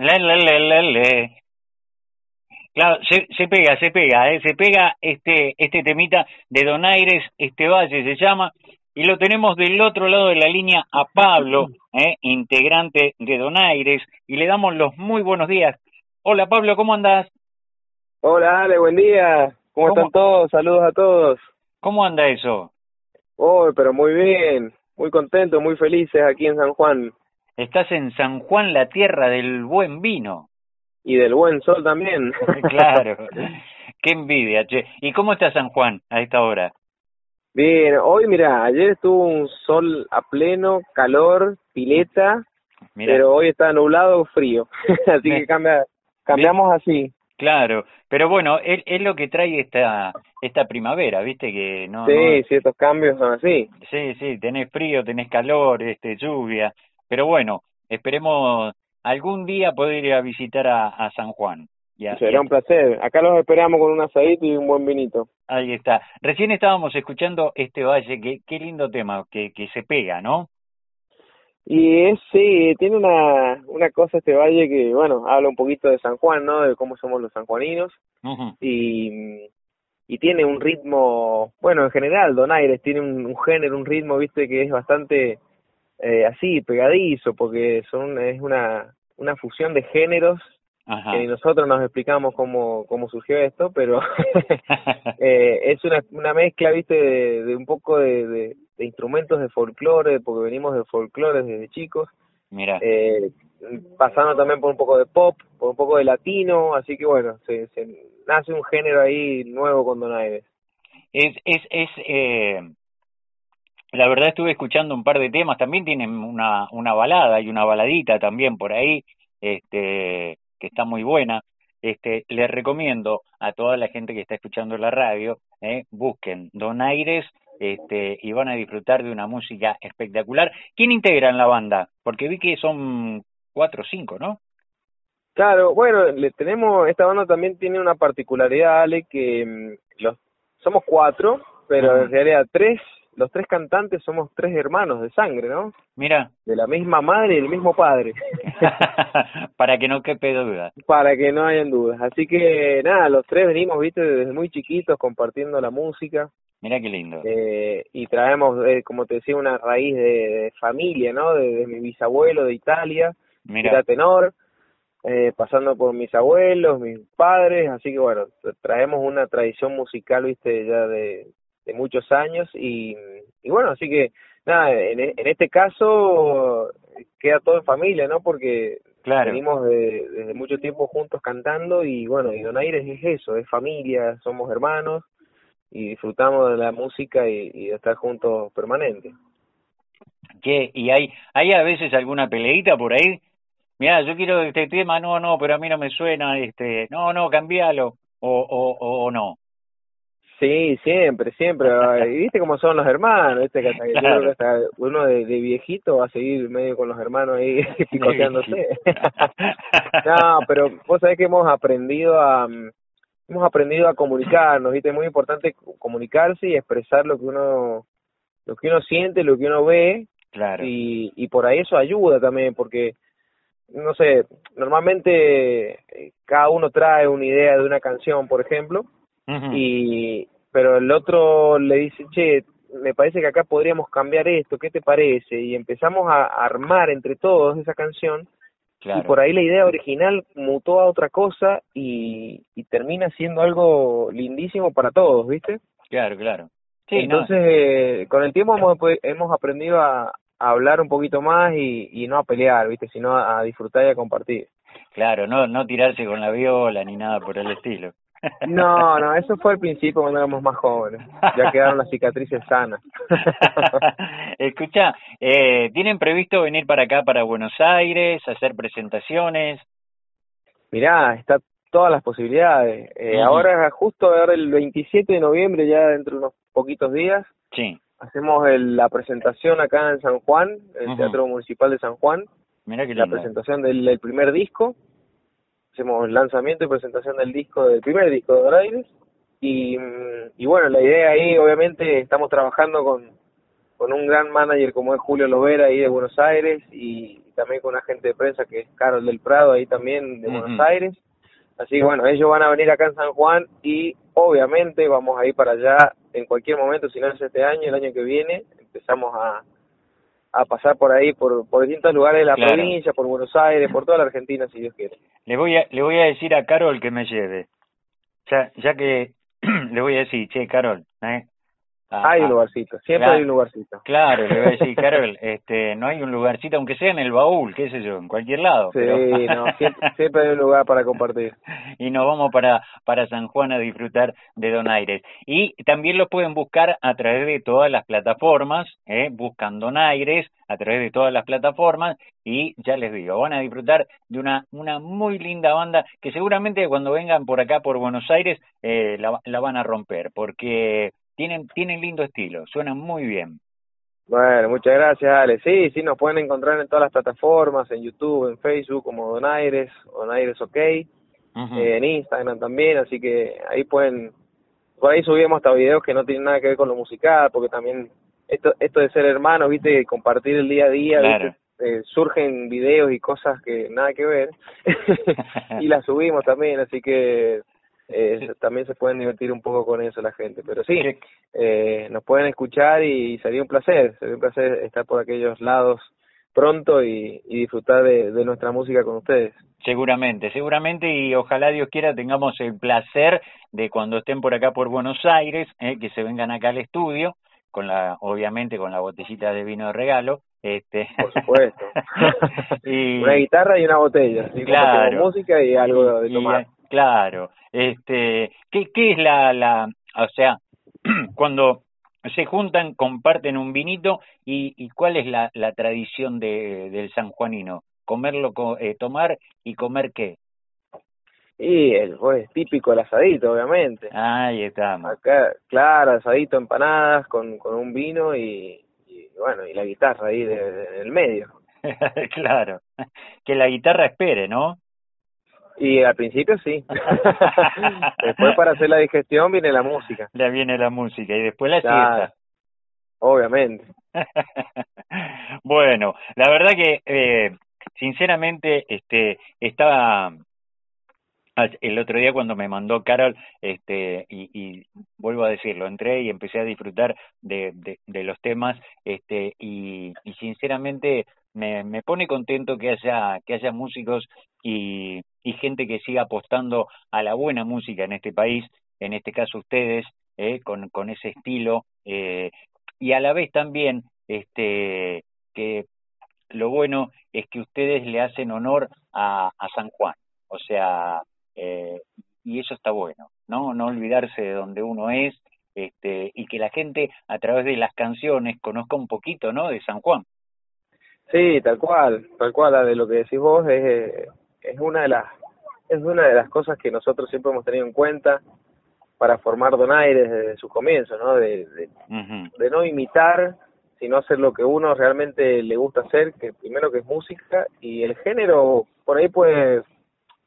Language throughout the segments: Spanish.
Le, le. Claro, se, se pega, se pega, ¿eh? se pega este, este temita de Donaires, este valle se llama, y lo tenemos del otro lado de la línea a Pablo, ¿eh? integrante de Donaires, y le damos los muy buenos días. Hola Pablo, ¿cómo andás? Hola Ale, buen día. ¿Cómo, están todos? Saludos a todos. ¿Cómo anda eso? Oh, pero muy bien, muy contentos, muy felices aquí en San Juan. Estás en San Juan, la tierra del buen vino. Y del buen sol también. claro, qué envidia, che. ¿Y cómo está San Juan a esta hora? Bien, hoy mira, ayer estuvo un sol a pleno, calor, pileta, pero hoy está nublado, frío. así que cambia, cambiamos así. Claro, pero bueno, es, es, lo que trae esta esta primavera, ¿viste? que no Sí, ciertos cambios son así. Sí, sí, tenés frío, tenés calor, este lluvia, pero bueno, esperemos algún día poder ir a visitar a, a San Juan. Ya, Será un placer. Acá los esperamos con un asadito y un buen vinito. Ahí está. Recién estábamos escuchando este valle, que, qué lindo tema, que, que se pega, ¿no? Y es, sí, tiene una, una cosa este valle que, bueno, habla un poquito de San Juan, ¿no? De cómo somos los sanjuaninos. Y y tiene un ritmo, bueno, en general Donaires tiene un, un, género, un ritmo, viste, que es bastante eh, así, pegadizo, porque son es una, una fusión de géneros Ajá. que nosotros nos explicamos cómo, cómo surgió esto, pero eh, es una, una mezcla, viste, de, de un poco de, de, de, instrumentos de folclore, porque venimos de folclore desde chicos. Mira. Eh, pasando también por un poco de pop, por un poco de latino, así que bueno, se, se nace un género ahí nuevo con Donaires. Es, es, es, eh, la verdad estuve escuchando un par de temas, también tienen una, una balada y una baladita también por ahí, este, que está muy buena. Este, les recomiendo a toda la gente que está escuchando la radio, eh, busquen Donaires este, y van a disfrutar de una música espectacular. ¿Quién integra en la banda? Porque vi que son cuatro o cinco, ¿no? Claro, bueno, le tenemos, esta banda también tiene una particularidad, Ale, que mm, los somos cuatro, pero en realidad tres, los tres cantantes somos tres hermanos de sangre, ¿no? Mira. De la misma madre y del mismo padre. Para que no quepe duda. Para que no hayan dudas. Así que nada, los tres venimos, viste, desde muy chiquitos compartiendo la música. Mira qué lindo. Eh, y traemos, eh, como te decía, una raíz de, de familia, ¿no? De, de, mi bisabuelo de Italia, Mira. era tenor eh, pasando por mis abuelos, mis padres, así que bueno, traemos una tradición musical, viste, ya de, de muchos años y, y bueno, así que nada, en, en este caso queda todo en familia, ¿no? Porque claro. venimos de, desde mucho tiempo juntos cantando y bueno, y Donaires es eso, es familia, somos hermanos y disfrutamos de la música y, y de estar juntos permanente. ¿Qué? ¿Y hay, hay a veces alguna peleita por ahí? mira, yo quiero este tema, no, no, pero a mí no me suena, este, no, no, cambialo, o, o, o no. Sí, siempre, siempre. y viste cómo son los hermanos, viste que hasta, que claro. que hasta uno de, de, viejito va a seguir medio con los hermanos ahí picoteándose. no, pero vos sabés que hemos aprendido a hemos aprendido a comunicarnos, viste, es muy importante comunicarse y expresar lo que uno lo que uno siente, lo que uno ve. Claro. Y, y por ahí eso ayuda también, porque no sé, normalmente cada uno trae una idea de una canción, por ejemplo, uh -huh. y pero el otro le dice, che, me parece que acá podríamos cambiar esto, ¿qué te parece? Y empezamos a armar entre todos esa canción, claro. y por ahí la idea original mutó a otra cosa y, y termina siendo algo lindísimo para todos, ¿viste? Claro, claro. Sí, Entonces, no. eh, con el tiempo hemos, hemos aprendido a, a hablar un poquito más y, y no a pelear, ¿viste? Sino a, a, disfrutar y a compartir. Claro, no no tirarse con la viola ni nada por el estilo. No, no, eso fue al principio cuando éramos más jóvenes. Ya quedaron las cicatrices sanas. Escucha, eh, ¿tienen previsto venir para acá, para Buenos Aires, hacer presentaciones? Mirá, está todas las posibilidades. Eh, uh -huh. Ahora, justo ahora el 27 de noviembre, ya dentro de unos poquitos días, sí hacemos el, la presentación acá en San Juan, el uh -huh. Teatro Municipal de San Juan. Mira que la presentación del, del, primer disco. Hacemos el lanzamiento y presentación del disco, del primer disco de Doraires. Y, y bueno, la idea ahí, obviamente, estamos trabajando con, con un gran manager como es Julio Lovera ahí de Buenos Aires y también con un agente de prensa que es Carol del Prado, ahí también de Buenos Aires. Así que bueno, ellos van a venir acá en San Juan y obviamente vamos a ir para allá en cualquier momento, si no es este año, el año que viene, empezamos a, a pasar por ahí, por, por distintos lugares de la provincia, por Buenos Aires, por toda la Argentina, si Dios quiere. Le voy a, le voy a decir a Carol que me lleve. Ya, ya que le voy a decir, che, Carol, ¿eh? Hay un lugarcito, siempre hay un lugarcito. Claro, le voy a decir, Carol, este, no hay un lugarcito, aunque sea en el baúl, qué sé yo, en cualquier lado. Sí, no, siempre, hay un lugar para compartir. y nos vamos para, para San Juan a disfrutar de Donaires. Y también lo pueden buscar a través de todas las plataformas, ¿eh? buscan Donaires a través de todas las plataformas y ya les digo, van a disfrutar de una, una muy linda banda que seguramente cuando vengan por acá, por Buenos Aires, eh, la, la van a romper, porque tienen, tienen lindo estilo, suenan muy bien. Bueno, muchas gracias, Ale. Sí, sí, nos pueden encontrar en todas las plataformas, en YouTube, en Facebook, como Donaires, Donaires OK, eh, en Instagram también, así que ahí pueden, por ahí subimos hasta videos que no tienen nada que ver con lo musical, porque también esto, esto de ser hermanos, viste, compartir el día a día, eh, surgen videos y cosas que nada que ver, y las subimos también, así que eh, también se pueden divertir un poco con eso la gente. Pero sí, eh, nos pueden escuchar y, sería un placer, sería un placer estar por aquellos lados pronto y, disfrutar de, nuestra música con ustedes. Seguramente, seguramente y ojalá Dios quiera tengamos el placer de cuando estén por acá por Buenos Aires, eh, que se vengan acá al estudio, con la, obviamente con la botellita de vino de regalo, este por supuesto y una guitarra y una botella claro música y algo de tomar claro este, ¿qué, qué es la, la, o sea, cuando se juntan, comparten un vinito y, y cuál es la, la tradición de, del sanjuanino? Comerlo, eh, tomar y comer qué? Y el pues, típico el asadito, obviamente. Ahí estamos. Acá, claro, asadito, empanadas con, con un vino y, y bueno, y la guitarra ahí de, en el medio. claro, que la guitarra espere, ¿no? Y al principio sí. después para hacer la digestión viene la música. Ya viene la música y después la siesta. Obviamente. bueno, la verdad que eh, sinceramente este estaba el otro día cuando me mandó Carol, este, y, y, vuelvo a decirlo, entré y empecé a disfrutar de, de, de los temas, este, y, y sinceramente me, me pone contento que haya, que haya músicos y, y gente que siga apostando a la buena música en este país, en este caso ustedes, eh, con, con ese estilo, eh, y a la vez también este, que lo bueno es que ustedes le hacen honor a, a San Juan, o sea, eh, y eso está bueno, ¿no? No olvidarse de donde uno es, este, y que la gente a través de las canciones conozca un poquito, ¿no? De San Juan. Sí, tal cual, tal cual, de lo que decís vos es, es una de las es una de las cosas que nosotros siempre hemos tenido en cuenta para formar donaires desde su comienzo, ¿no? De, de, no imitar, sino hacer lo que uno realmente le gusta hacer, que primero que es música, y el género por ahí puede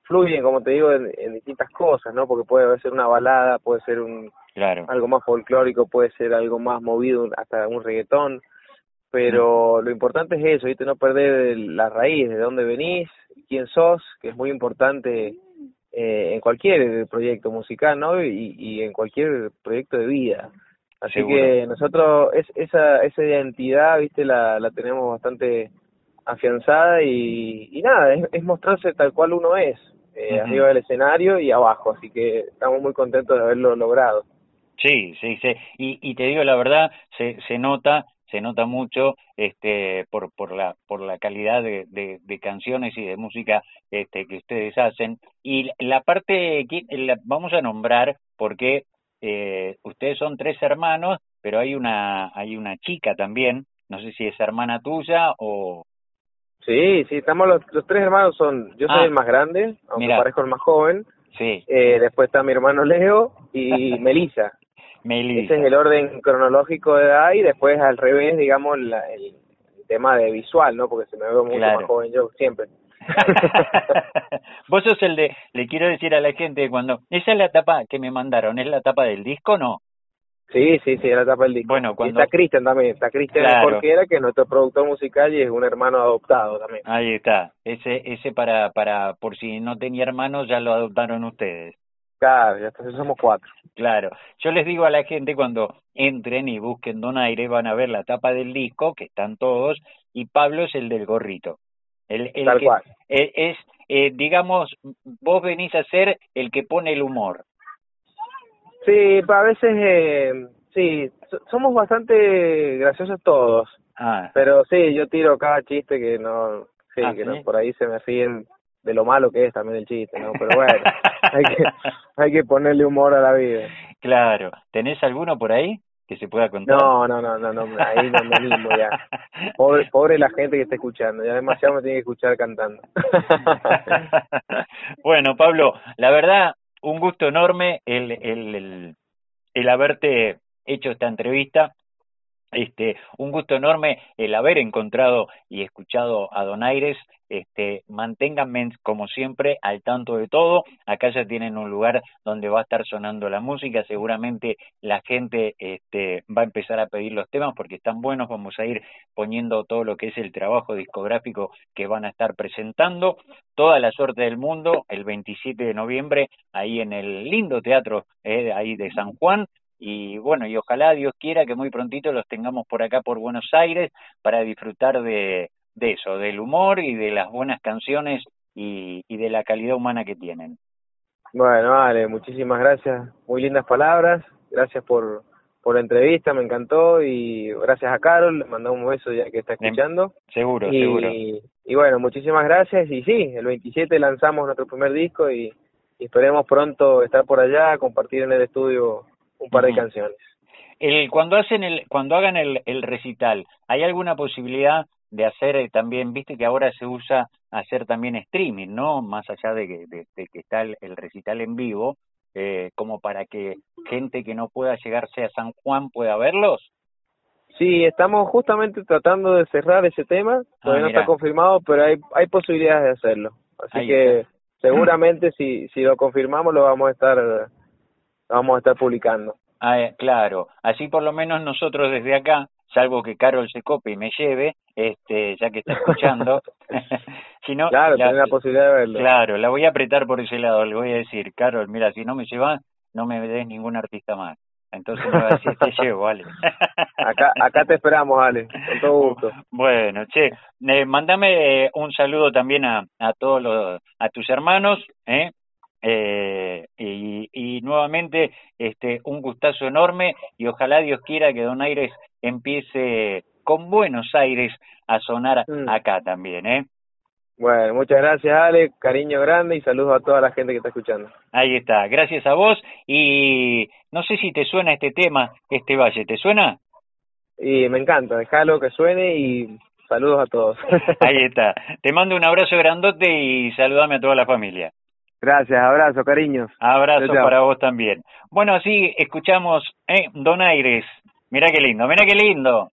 fluye, como te digo, en, distintas cosas, ¿no? Porque puede ser una balada, puede ser un claro. algo más folclórico, puede ser algo más movido, hasta un reggaetón, pero lo importante es eso, ¿viste? No perder la raíz, de dónde venís, quién sos, que es muy importante eh, en cualquier proyecto musical, ¿no? Y, y en cualquier proyecto de vida. Así que nosotros es, esa esa identidad, ¿viste? La, la tenemos bastante afianzada y, y nada, es, mostrarse tal cual uno es, eh, arriba del escenario y abajo, así que estamos muy contentos de haberlo logrado. Sí, sí, sí. Y, y te digo la verdad, se, se nota se nota mucho este por por la por la calidad de, de, canciones y de música este que ustedes hacen. Y la parte que la, vamos a nombrar porque eh, ustedes son tres hermanos pero hay una hay una chica también. No sé si es hermana tuya o sí sí estamos los, los tres hermanos son yo soy ah. el más grande aunque parezco el más joven. Sí. Eh, después está mi hermano Leo y Melissa ese es el orden cronológico de edad y después al revés, digamos, el, tema de visual, ¿no? Porque se me ve mucho más joven yo siempre. Vos sos el de, le quiero decir a la gente, cuando, esa es la tapa que me mandaron, ¿es la tapa del disco no? Sí, sí, sí, la tapa del disco. Bueno, cuando... está Cristian también, está Cristian claro. que es nuestro productor musical y es un hermano adoptado también. Ahí está, ese ese para, para por si no tenía hermanos ya lo adoptaron ustedes. Claro, ya somos cuatro. Claro, yo les digo a la gente cuando entren y busquen Donaire van a ver la tapa del disco, que están todos, y Pablo es el del gorrito. El, el Tal cual. Es, eh, digamos, vos venís a ser el que pone el humor. Sí, a veces, eh, sí, somos bastante graciosos todos. Ah. Pero sí, yo tiro cada chiste que no, sí, ah, que no, por ahí se me ríen de lo malo que es también el chiste, ¿no? Pero bueno, hay que, hay que ponerle humor a la vida. Claro. ¿Tenés alguno por ahí que se pueda contar? No, no, no, no, no ahí no me mismo ya. Pobre, pobre la gente que está escuchando, ya demasiado me tiene que escuchar cantando. bueno, Pablo, la verdad, un gusto enorme el, el, el, el haberte hecho esta entrevista. Este, un gusto enorme el haber encontrado y escuchado a Donaires. Este, manténganme como siempre al tanto de todo. Acá ya tienen un lugar donde va a estar sonando la música. Seguramente la gente este, va a empezar a pedir los temas porque están buenos. Vamos a ir poniendo todo lo que es el trabajo discográfico que van a estar presentando. Toda la suerte del mundo el 27 de noviembre ahí en el lindo teatro eh, ahí de San Juan y bueno, y ojalá Dios quiera que muy prontito los tengamos por acá por Buenos Aires para disfrutar de, de eso, del humor y de las buenas canciones y, y de la calidad humana que tienen. Bueno, vale, muchísimas gracias, muy lindas palabras, gracias por, por la entrevista, me encantó y gracias a Carol, le mandamos un beso ya que está escuchando. Seguro, y, seguro. Y bueno, muchísimas gracias y sí, el 27 lanzamos nuestro primer disco y, y esperemos pronto estar por allá, compartir en el estudio un par de canciones. El, cuando hacen el, cuando hagan el, el recital, ¿hay alguna posibilidad de hacer eh, también, viste que ahora se usa hacer también streaming, ¿no? Más allá de que, de, que está el, recital en vivo, eh, como para que gente que no pueda llegarse a San Juan pueda verlos. Sí, estamos justamente tratando de cerrar ese tema, todavía ah, no está confirmado, pero hay, hay posibilidades de hacerlo. Así que seguramente si, si lo confirmamos lo vamos a estar vamos a estar publicando. Ah, eh, claro, así por lo menos nosotros desde acá, salvo que Carol se copie y me lleve, este, ya que está escuchando, si no, claro, la, la posibilidad de verlo. Claro, la voy a apretar por ese lado, le voy a decir, Carol, mira, si no me llevas, no me des ningún artista más. Entonces me va a decir, te llevo, vale. acá, acá te esperamos, Ale, con todo gusto. Bueno, che, eh, mándame un saludo también a, a todos los, a tus hermanos, ¿eh? Eh, y, y, nuevamente este un gustazo enorme y ojalá Dios quiera que Don Aires empiece con Buenos Aires a sonar mm. acá también, ¿eh? Bueno, muchas gracias Ale, cariño grande y saludos a toda la gente que está escuchando. Ahí está, gracias a vos y no sé si te suena este tema, este valle, ¿te suena? Y me encanta, déjalo que suene y saludos a todos. Ahí está, te mando un abrazo grandote y saludame a toda la familia. Gracias, abrazo, cariños. Abrazo para vos también. Bueno, así escuchamos eh, Donaires. Mira qué lindo, mira qué lindo.